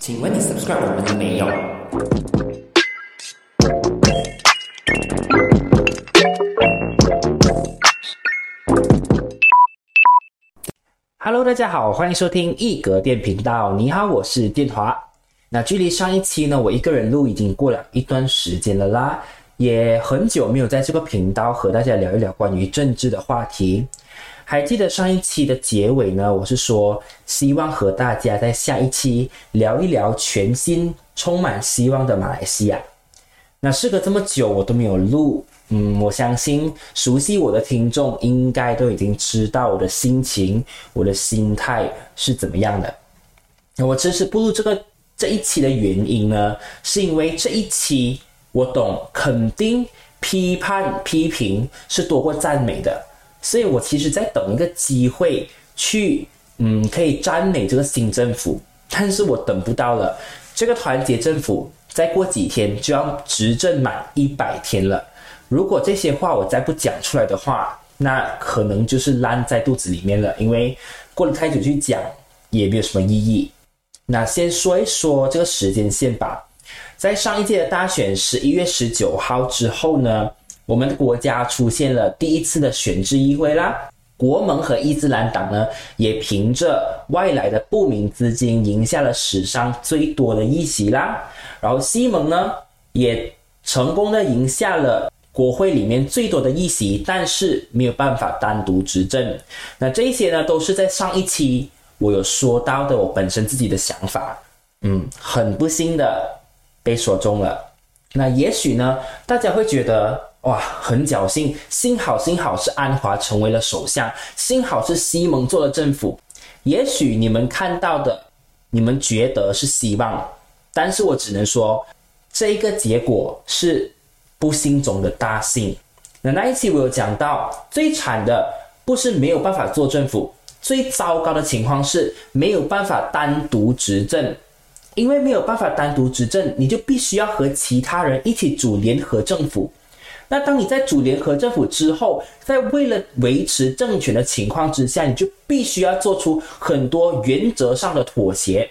请问你 subscribe 我们了没有？Hello，大家好，欢迎收听一格电频道。你好，我是电华。那距离上一期呢，我一个人录已经过了一段时间了啦，也很久没有在这个频道和大家聊一聊关于政治的话题。还记得上一期的结尾呢？我是说，希望和大家在下一期聊一聊全新、充满希望的马来西亚。那事隔这么久，我都没有录，嗯，我相信熟悉我的听众应该都已经知道我的心情、我的心态是怎么样的。我迟迟不录这个这一期的原因呢，是因为这一期我懂，肯定批判批评是多过赞美的。所以我其实在等一个机会去，嗯，可以赞美这个新政府，但是我等不到了。这个团结政府再过几天就要执政满一百天了。如果这些话我再不讲出来的话，那可能就是烂在肚子里面了。因为过了太久去讲也没有什么意义。那先说一说这个时间线吧。在上一届的大选十一月十九号之后呢？我们的国家出现了第一次的选制议会啦，国盟和伊斯兰党呢，也凭着外来的不明资金赢下了史上最多的议席啦。然后西蒙呢，也成功的赢下了国会里面最多的议席，但是没有办法单独执政。那这些呢，都是在上一期我有说到的，我本身自己的想法，嗯，很不幸的被说中了。那也许呢，大家会觉得。哇，很侥幸，幸好幸好是安华成为了首相，幸好是西蒙做了政府。也许你们看到的，你们觉得是希望，但是我只能说，这一个结果是不幸中的大幸。那那一期我有讲到，最惨的不是没有办法做政府，最糟糕的情况是没有办法单独执政，因为没有办法单独执政，你就必须要和其他人一起组联合政府。那当你在组联合政府之后，在为了维持政权的情况之下，你就必须要做出很多原则上的妥协，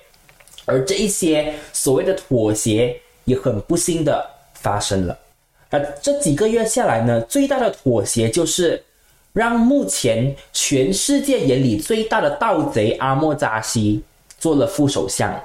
而这一些所谓的妥协也很不幸的发生了。而这几个月下来呢，最大的妥协就是让目前全世界眼里最大的盗贼阿莫扎西做了副首相，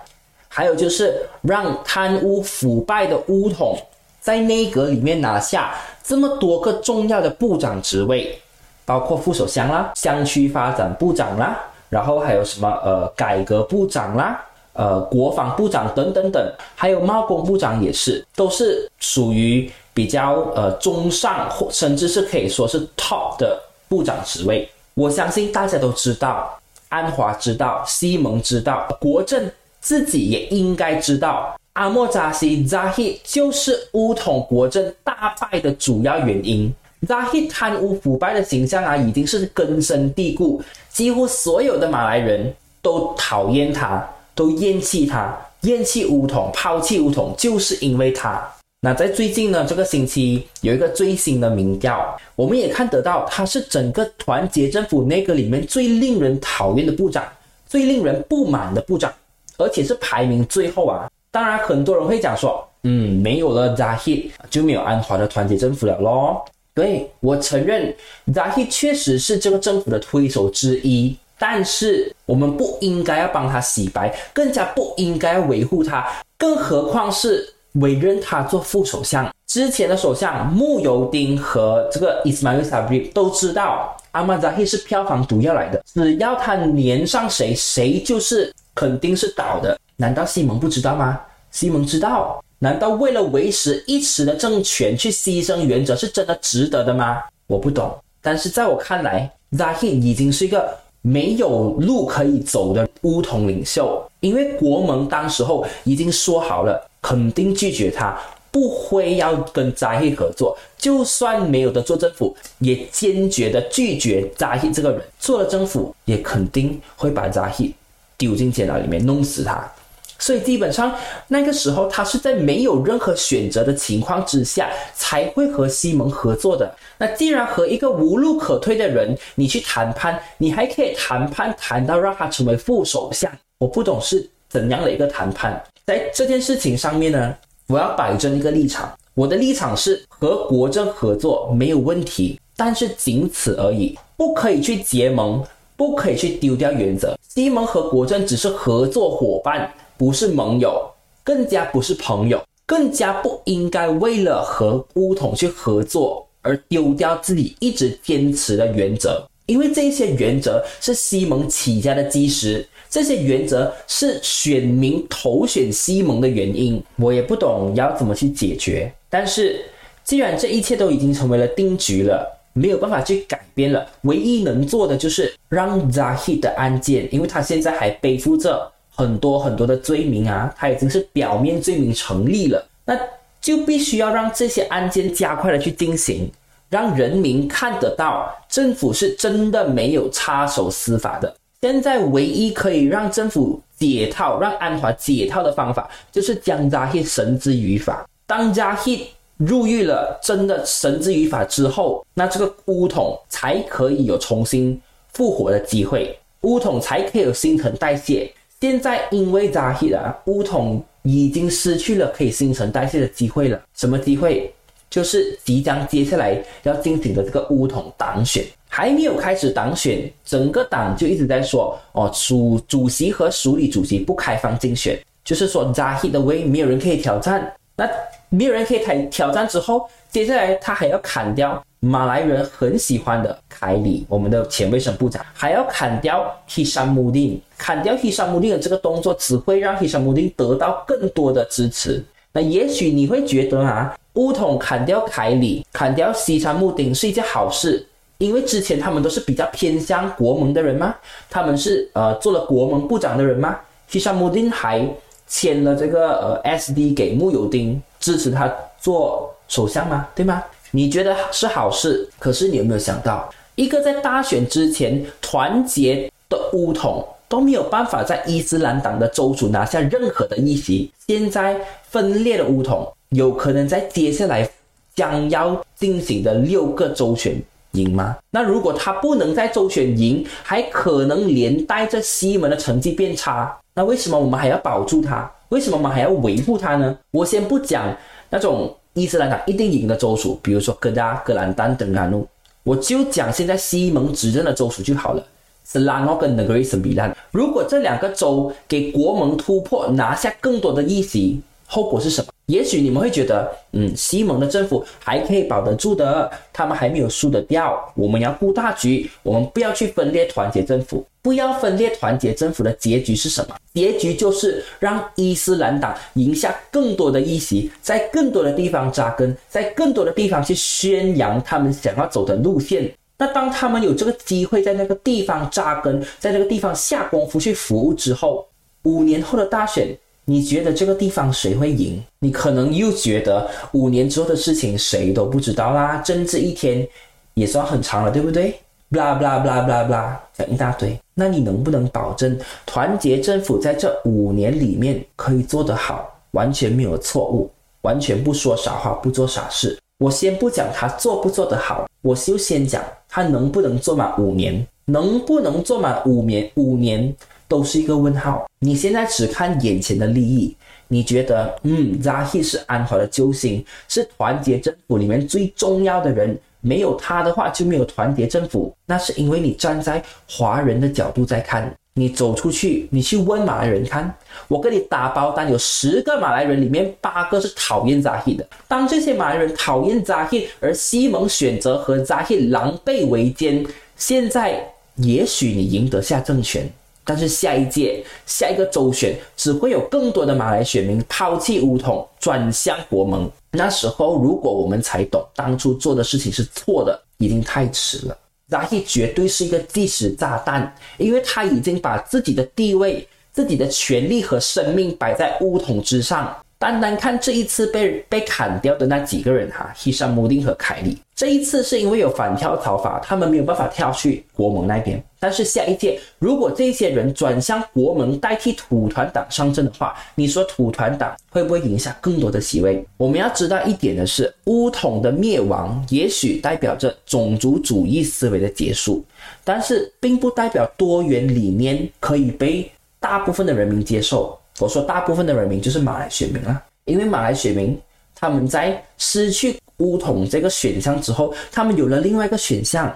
还有就是让贪污腐败的乌统在内阁里面拿下。这么多个重要的部长职位，包括副首相啦、乡区发展部长啦，然后还有什么呃改革部长啦、呃国防部长等等等，还有贸工部长也是，都是属于比较呃中上或甚至是可以说是 top 的部长职位。我相信大家都知道，安华知道，西蒙知道，国政自己也应该知道。阿莫扎西 Zahid 就是乌统国政大败的主要原因。Zahid 贪污腐败的形象啊，已经是根深蒂固，几乎所有的马来人都讨厌他，都厌弃他，厌弃乌统，抛弃乌统，就是因为他。那在最近呢，这个星期有一个最新的民调，我们也看得到，他是整个团结政府内阁里面最令人讨厌的部长，最令人不满的部长，而且是排名最后啊。当然，很多人会讲说，嗯，没有了 Zahid 就没有安华的团结政府了咯。对我承认，Zahid 确实是这个政府的推手之一，但是我们不应该要帮他洗白，更加不应该维护他，更何况是委任他做副首相。之前的首相穆尤丁和这个 Ismail Sabri 都知道，阿曼扎希是票房毒药来的，只要他粘上谁，谁就是肯定是倒的。难道西蒙不知道吗？西蒙知道。难道为了维持一时的政权去牺牲原则是真的值得的吗？我不懂。但是在我看来，Zahid 已经是一个没有路可以走的乌统领袖，因为国盟当时候已经说好了，肯定拒绝他，不会要跟 Zahid 合作。就算没有的做政府，也坚决的拒绝 Zahid 这个人。做了政府，也肯定会把 Zahid 丢进监牢里面，弄死他。所以基本上那个时候，他是在没有任何选择的情况之下，才会和西蒙合作的。那既然和一个无路可退的人你去谈判，你还可以谈判谈到让他成为副首相，我不懂是怎样的一个谈判。在这件事情上面呢，我要摆正一个立场。我的立场是和国政合作没有问题，但是仅此而已，不可以去结盟，不可以去丢掉原则。西蒙和国政只是合作伙伴，不是盟友，更加不是朋友，更加不应该为了和乌统去合作而丢掉自己一直坚持的原则。因为这些原则是西蒙起家的基石，这些原则是选民投选西蒙的原因。我也不懂要怎么去解决，但是既然这一切都已经成为了定局了，没有办法去改变了，唯一能做的就是让 Zahid 的案件，因为他现在还背负着很多很多的罪名啊，他已经是表面罪名成立了，那就必须要让这些案件加快的去进行。让人民看得到政府是真的没有插手司法的。现在唯一可以让政府解套、让安华解套的方法，就是将扎希绳之于法。当扎希入狱了，真的绳之于法之后，那这个乌统才可以有重新复活的机会，乌统才可以有新陈代谢。现在因为扎希啊，乌统已经失去了可以新陈代谢的机会了。什么机会？就是即将接下来要进行的这个乌统党选还没有开始党选，整个党就一直在说哦，主主席和署理主席不开放竞选，就是说扎希的位没有人可以挑战。那没有人可以挑挑战之后，接下来他还要砍掉马来人很喜欢的凯里，我们的前卫生部长，还要砍掉希山穆丁，砍掉希山穆丁的这个动作，只会让希山穆丁得到更多的支持。那也许你会觉得啊。乌统砍掉凯里，砍掉西山木丁是一件好事，因为之前他们都是比较偏向国盟的人吗？他们是呃做了国盟部长的人吗？西山木丁还签了这个呃 SD 给穆尤丁支持他做首相吗？对吗？你觉得是好事？可是你有没有想到，一个在大选之前团结的乌统都没有办法在伊斯兰党的州主拿下任何的议席，现在分裂的乌统。有可能在接下来将要进行的六个州选赢吗？那如果他不能在周选赢，还可能连带着西门的成绩变差。那为什么我们还要保住他？为什么我们还要维护他呢？我先不讲那种伊斯兰党一定赢的州属，比如说哥达、格兰丹等安路，我就讲现在西蒙执政的州属就好了，是拉诺跟 Negeri Sembilan。如果这两个州给国盟突破，拿下更多的议席。后果是什么？也许你们会觉得，嗯，西蒙的政府还可以保得住的，他们还没有输得掉。我们要顾大局，我们不要去分裂团结政府，不要分裂团结政府的结局是什么？结局就是让伊斯兰党赢下更多的议席，在更多的地方扎根，在更多的地方去宣扬他们想要走的路线。那当他们有这个机会在那个地方扎根，在那个地方下功夫去服务之后，五年后的大选。你觉得这个地方谁会赢？你可能又觉得五年之后的事情谁都不知道啦。政治一天也算很长了，对不对？blah blah blah blah blah，讲一大堆。那你能不能保证团结政府在这五年里面可以做得好，完全没有错误，完全不说傻话，不做傻事？我先不讲他做不做得好，我就先讲他能不能做满五年，能不能做满五年？五年。都是一个问号。你现在只看眼前的利益，你觉得，嗯，Zahid 是安华的救星，是团结政府里面最重要的人，没有他的话就没有团结政府。那是因为你站在华人的角度在看，你走出去，你去问马来人看，我给你打包单，有十个马来人里面八个是讨厌扎希的。当这些马来人讨厌扎希而西蒙选择和扎希狼狈为奸，现在也许你赢得下政权。但是下一届、下一个周选，只会有更多的马来选民抛弃乌统，转向国盟。那时候，如果我们才懂当初做的事情是错的，已经太迟了。扎希绝对是一个计时炸弹，因为他已经把自己的地位、自己的权利和生命摆在乌统之上。单单看这一次被被砍掉的那几个人哈，希山穆丁和凯利，这一次是因为有反跳槽法，他们没有办法跳去国盟那边。但是下一届，如果这些人转向国盟代替土团党上阵的话，你说土团党会不会赢下更多的席位？我们要知道一点的是，乌统的灭亡也许代表着种族主义思维的结束，但是并不代表多元理念可以被大部分的人民接受。我说大部分的人民就是马来选民啊，因为马来选民他们在失去乌统这个选项之后，他们有了另外一个选项，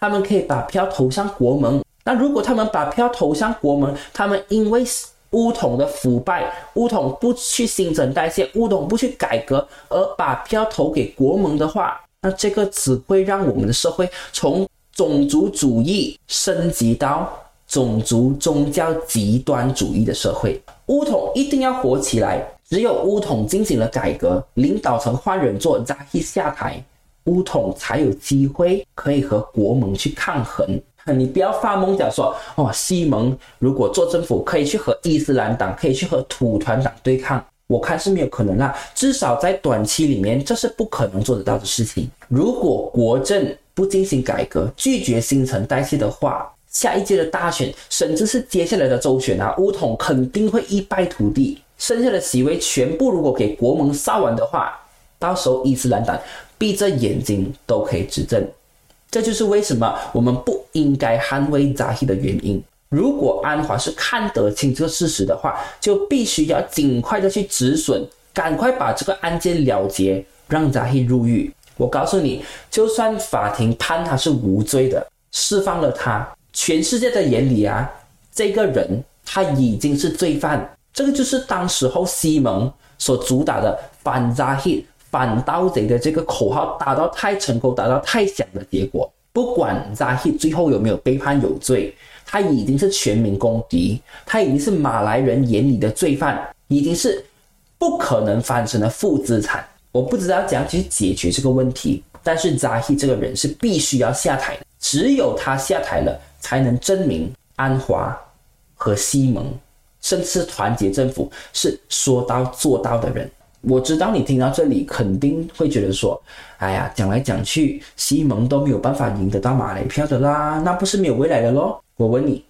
他们可以把票投向国盟。那如果他们把票投向国盟，他们因为乌统的腐败，乌统不去新陈代谢，乌统不去改革，而把票投给国盟的话，那这个只会让我们的社会从种族主义升级到种族宗教极端主义的社会。乌统一定要火起来，只有乌统进行了改革，领导层换人做，扎希下台，乌统才有机会可以和国盟去抗衡。你不要发梦讲说，哦，西蒙如果做政府可以去和伊斯兰党，可以去和土团党对抗，我看是没有可能啦。至少在短期里面，这是不可能做得到的事情。如果国政不进行改革，拒绝新陈代谢的话，下一届的大选，甚至是接下来的周选啊，乌统肯定会一败涂地。剩下的席位全部如果给国盟烧完的话，到时候伊斯兰党闭着眼睛都可以执政。这就是为什么我们不应该捍卫扎希的原因。如果安华是看得清这个事实的话，就必须要尽快的去止损，赶快把这个案件了结，让扎希入狱。我告诉你，就算法庭判他是无罪的，释放了他，全世界的眼里啊，这个人他已经是罪犯。这个就是当时候西蒙所主打的反扎希。反盗贼的这个口号打到太成功，打到太响的结果，不管扎希最后有没有被判有罪，他已经是全民公敌，他已经是马来人眼里的罪犯，已经是不可能翻身的负资产。我不知道怎样去解决这个问题，但是扎希这个人是必须要下台，只有他下台了，才能证明安华和西蒙，甚至团结政府是说到做到的人。我知道你听到这里肯定会觉得说：“哎呀，讲来讲去，西蒙都没有办法赢得到马来票的啦，那不是没有未来的咯？”我问你，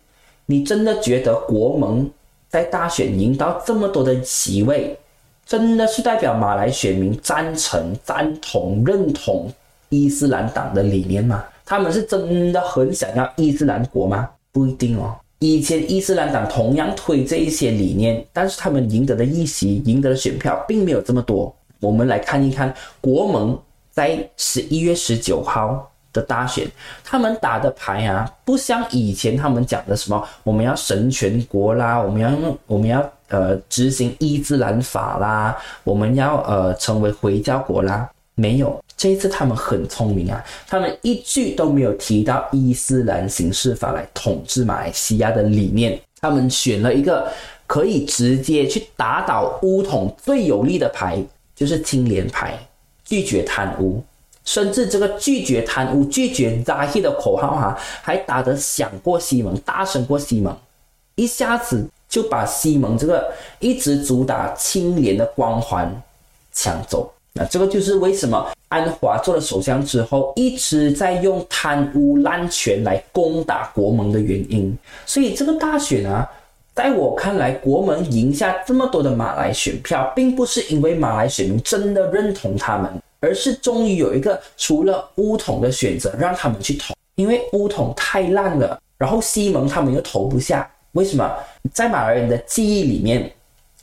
你真的觉得国盟在大选赢到这么多的席位，真的是代表马来选民赞成、赞同、认同伊斯兰党的理念吗？他们是真的很想要伊斯兰国吗？不一定哦。以前伊斯兰党同样推这一些理念，但是他们赢得的议席、赢得的选票并没有这么多。我们来看一看国盟在十一月十九号的大选，他们打的牌啊，不像以前他们讲的什么我们要神权国啦，我们要我们要呃执行伊斯兰法啦，我们要呃成为回教国啦，没有。这一次他们很聪明啊，他们一句都没有提到伊斯兰刑事法来统治马来西亚的理念，他们选了一个可以直接去打倒乌统最有力的牌，就是清廉牌，拒绝贪污，甚至这个拒绝贪污、拒绝扎希的口号哈，还打得响过西蒙，大声过西蒙，一下子就把西蒙这个一直主打清廉的光环抢走。这个就是为什么安华做了首相之后，一直在用贪污滥权来攻打国盟的原因。所以这个大选啊，在我看来，国盟赢下这么多的马来选票，并不是因为马来选民真的认同他们，而是终于有一个除了乌统的选择让他们去投。因为乌统太烂了，然后西蒙他们又投不下。为什么？在马来人的记忆里面，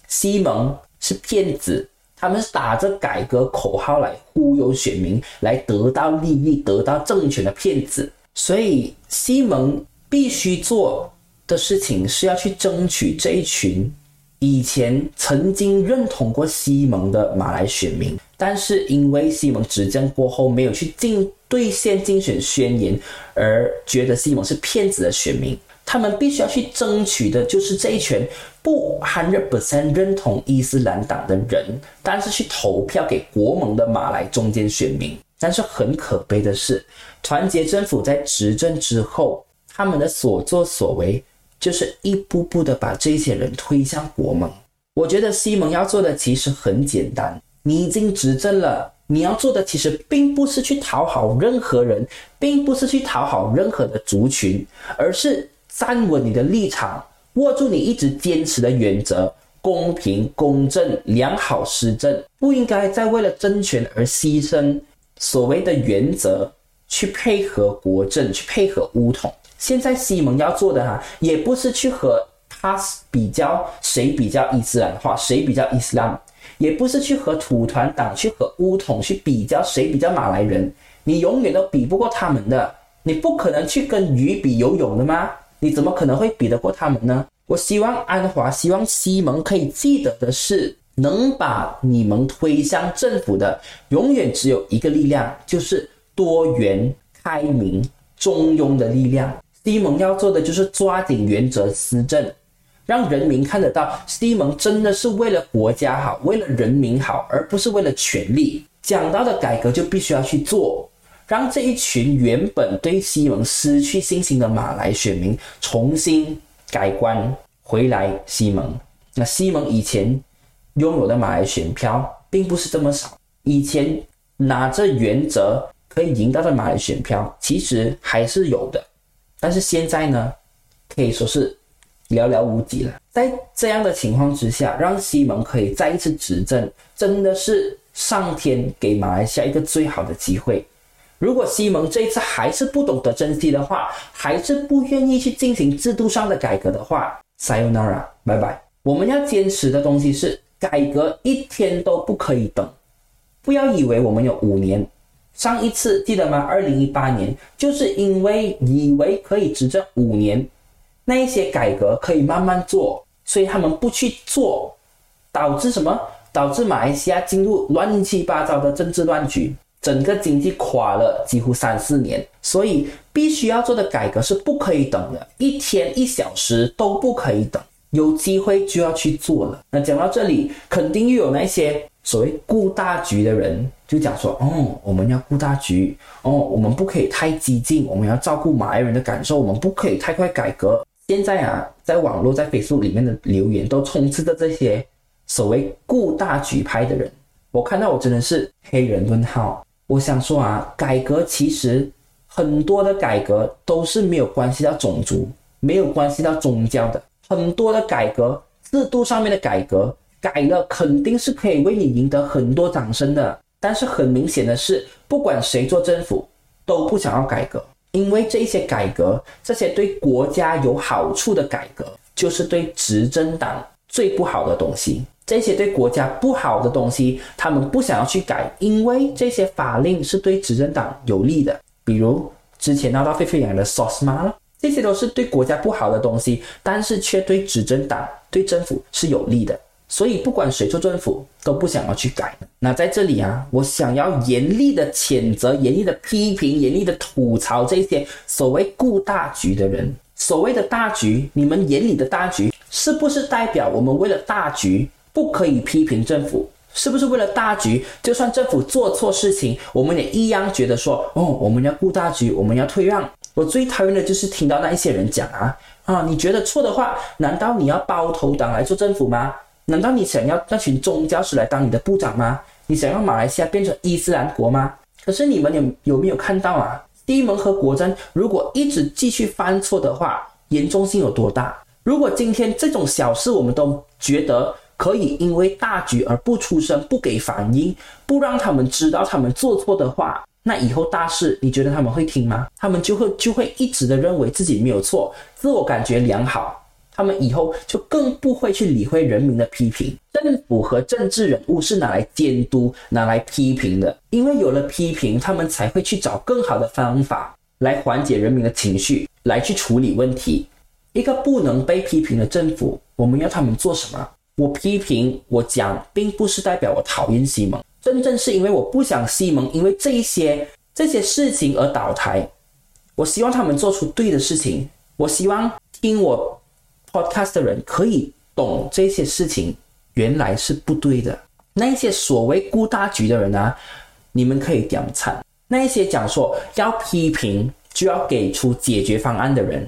西蒙是骗子。他们是打着改革口号来忽悠选民，来得到利益、得到政权的骗子。所以西蒙必须做的事情是要去争取这一群以前曾经认同过西蒙的马来选民，但是因为西蒙执政过后没有去竞兑现竞选宣言，而觉得西蒙是骗子的选民。他们必须要去争取的就是这一群不 hundred percent 认同伊斯兰党的人，但是去投票给国盟的马来中间选民。但是很可悲的是，团结政府在执政之后，他们的所作所为就是一步步的把这些人推向国盟。我觉得西蒙要做的其实很简单，你已经执政了，你要做的其实并不是去讨好任何人，并不是去讨好任何的族群，而是。站稳你的立场，握住你一直坚持的原则，公平、公正、良好施政，不应该再为了争权而牺牲所谓的原则，去配合国政，去配合乌统。现在西蒙要做的哈，也不是去和他比较谁比较伊斯兰化，谁比较伊斯兰，也不是去和土团党、去和乌统去比较谁比较马来人，你永远都比不过他们的。你不可能去跟鱼比游泳的吗？你怎么可能会比得过他们呢？我希望安华，希望西蒙可以记得的是，能把你们推向政府的，永远只有一个力量，就是多元、开明、中庸的力量。西蒙要做的就是抓紧原则施政，让人民看得到西蒙真的是为了国家好，为了人民好，而不是为了权力。讲到的改革就必须要去做。让这一群原本对西蒙失去信心的马来选民重新改观回来。西蒙，那西蒙以前拥有的马来选票并不是这么少，以前拿着原则可以赢到的马来选票其实还是有的，但是现在呢，可以说是寥寥无几了。在这样的情况之下，让西蒙可以再一次执政，真的是上天给马来西亚一个最好的机会。如果西蒙这一次还是不懂得珍惜的话，还是不愿意去进行制度上的改革的话，Sayonara，拜拜。我们要坚持的东西是改革，一天都不可以等。不要以为我们有五年，上一次记得吗？二零一八年，就是因为以为可以执政五年，那一些改革可以慢慢做，所以他们不去做，导致什么？导致马来西亚进入乱七八糟的政治乱局。整个经济垮了几乎三四年，所以必须要做的改革是不可以等的，一天一小时都不可以等，有机会就要去做了。那讲到这里，肯定又有那些所谓顾大局的人就讲说：“哦，我们要顾大局，哦，我们不可以太激进，我们要照顾马来人的感受，我们不可以太快改革。”现在啊，在网络在 Facebook 里面的留言都充斥着这些所谓顾大局派的人，我看到我真的是黑人问号。我想说啊，改革其实很多的改革都是没有关系到种族，没有关系到宗教的。很多的改革制度上面的改革改了，肯定是可以为你赢得很多掌声的。但是很明显的是，不管谁做政府，都不想要改革，因为这些改革，这些对国家有好处的改革，就是对执政党最不好的东西。这些对国家不好的东西，他们不想要去改，因为这些法令是对执政党有利的。比如之前闹到沸沸扬扬的 SOSMA 了，这些都是对国家不好的东西，但是却对执政党、对政府是有利的。所以不管谁做政府，都不想要去改。那在这里啊，我想要严厉的谴责、严厉的批评、严厉的吐槽这些所谓顾大局的人。所谓的大局，你们眼里的大局，是不是代表我们为了大局？不可以批评政府，是不是为了大局？就算政府做错事情，我们也一样觉得说，哦，我们要顾大局，我们要退让。我最讨厌的就是听到那一些人讲啊啊，你觉得错的话，难道你要包头党来做政府吗？难道你想要那群宗教师来当你的部长吗？你想要马来西亚变成伊斯兰国吗？可是你们有有没有看到啊？西蒙和国珍如果一直继续犯错的话，严重性有多大？如果今天这种小事我们都觉得。可以因为大局而不出声、不给反应、不让他们知道他们做错的话，那以后大事你觉得他们会听吗？他们就会就会一直的认为自己没有错，自我感觉良好，他们以后就更不会去理会人民的批评。政府和政治人物是拿来监督、拿来批评的，因为有了批评，他们才会去找更好的方法来缓解人民的情绪，来去处理问题。一个不能被批评的政府，我们要他们做什么？我批评我讲，并不是代表我讨厌西蒙，真正是因为我不想西蒙因为这一些这些事情而倒台。我希望他们做出对的事情。我希望听我 podcast 的人可以懂这些事情原来是不对的。那一些所谓顾大局的人啊，你们可以点惨。那一些讲说要批评就要给出解决方案的人，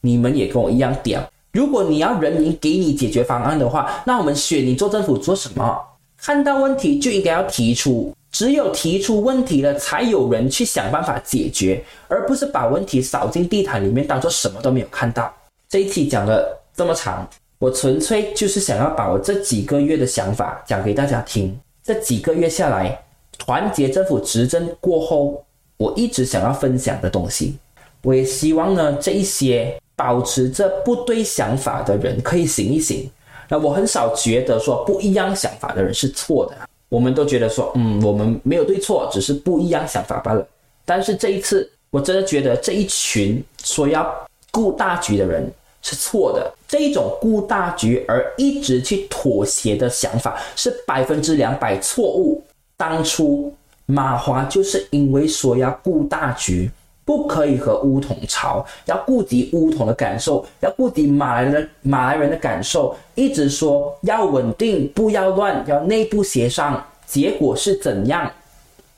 你们也跟我一样点。如果你要人民给你解决方案的话，那我们选你做政府做什么？看到问题就应该要提出，只有提出问题了，才有人去想办法解决，而不是把问题扫进地毯里面，当做什么都没有看到。这一期讲了这么长，我纯粹就是想要把我这几个月的想法讲给大家听。这几个月下来，团结政府执政过后，我一直想要分享的东西，我也希望呢，这一些。保持着不对想法的人可以醒一醒。那我很少觉得说不一样想法的人是错的，我们都觉得说，嗯，我们没有对错，只是不一样想法罢了。但是这一次，我真的觉得这一群说要顾大局的人是错的。这一种顾大局而一直去妥协的想法是百分之两百错误。当初马华就是因为说要顾大局。不可以和乌统吵，要顾及乌统的感受，要顾及马来人马来人的感受，一直说要稳定，不要乱，要内部协商。结果是怎样？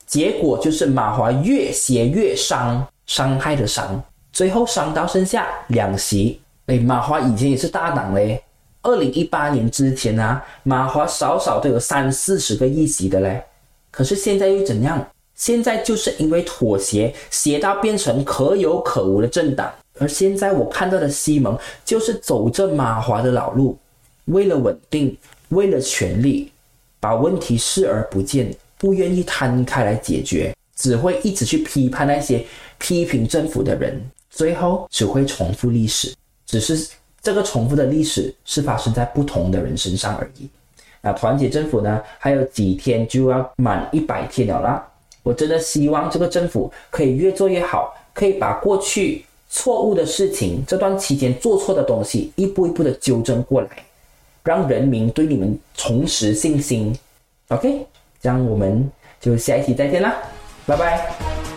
结果就是马华越协越伤，伤害的伤，最后伤到剩下两席。哎，马华以前也是大党嘞，二零一八年之前啊，马华少少都有三四十个议席的嘞，可是现在又怎样？现在就是因为妥协，协到变成可有可无的政党。而现在我看到的西蒙，就是走着马华的老路，为了稳定，为了权力，把问题视而不见，不愿意摊开来解决，只会一直去批判那些批评政府的人，最后只会重复历史。只是这个重复的历史是发生在不同的人身上而已。那团结政府呢？还有几天就要满一百天了啦。我真的希望这个政府可以越做越好，可以把过去错误的事情、这段期间做错的东西一步一步的纠正过来，让人民对你们重拾信心。OK，这样我们就下一期再见啦，拜拜。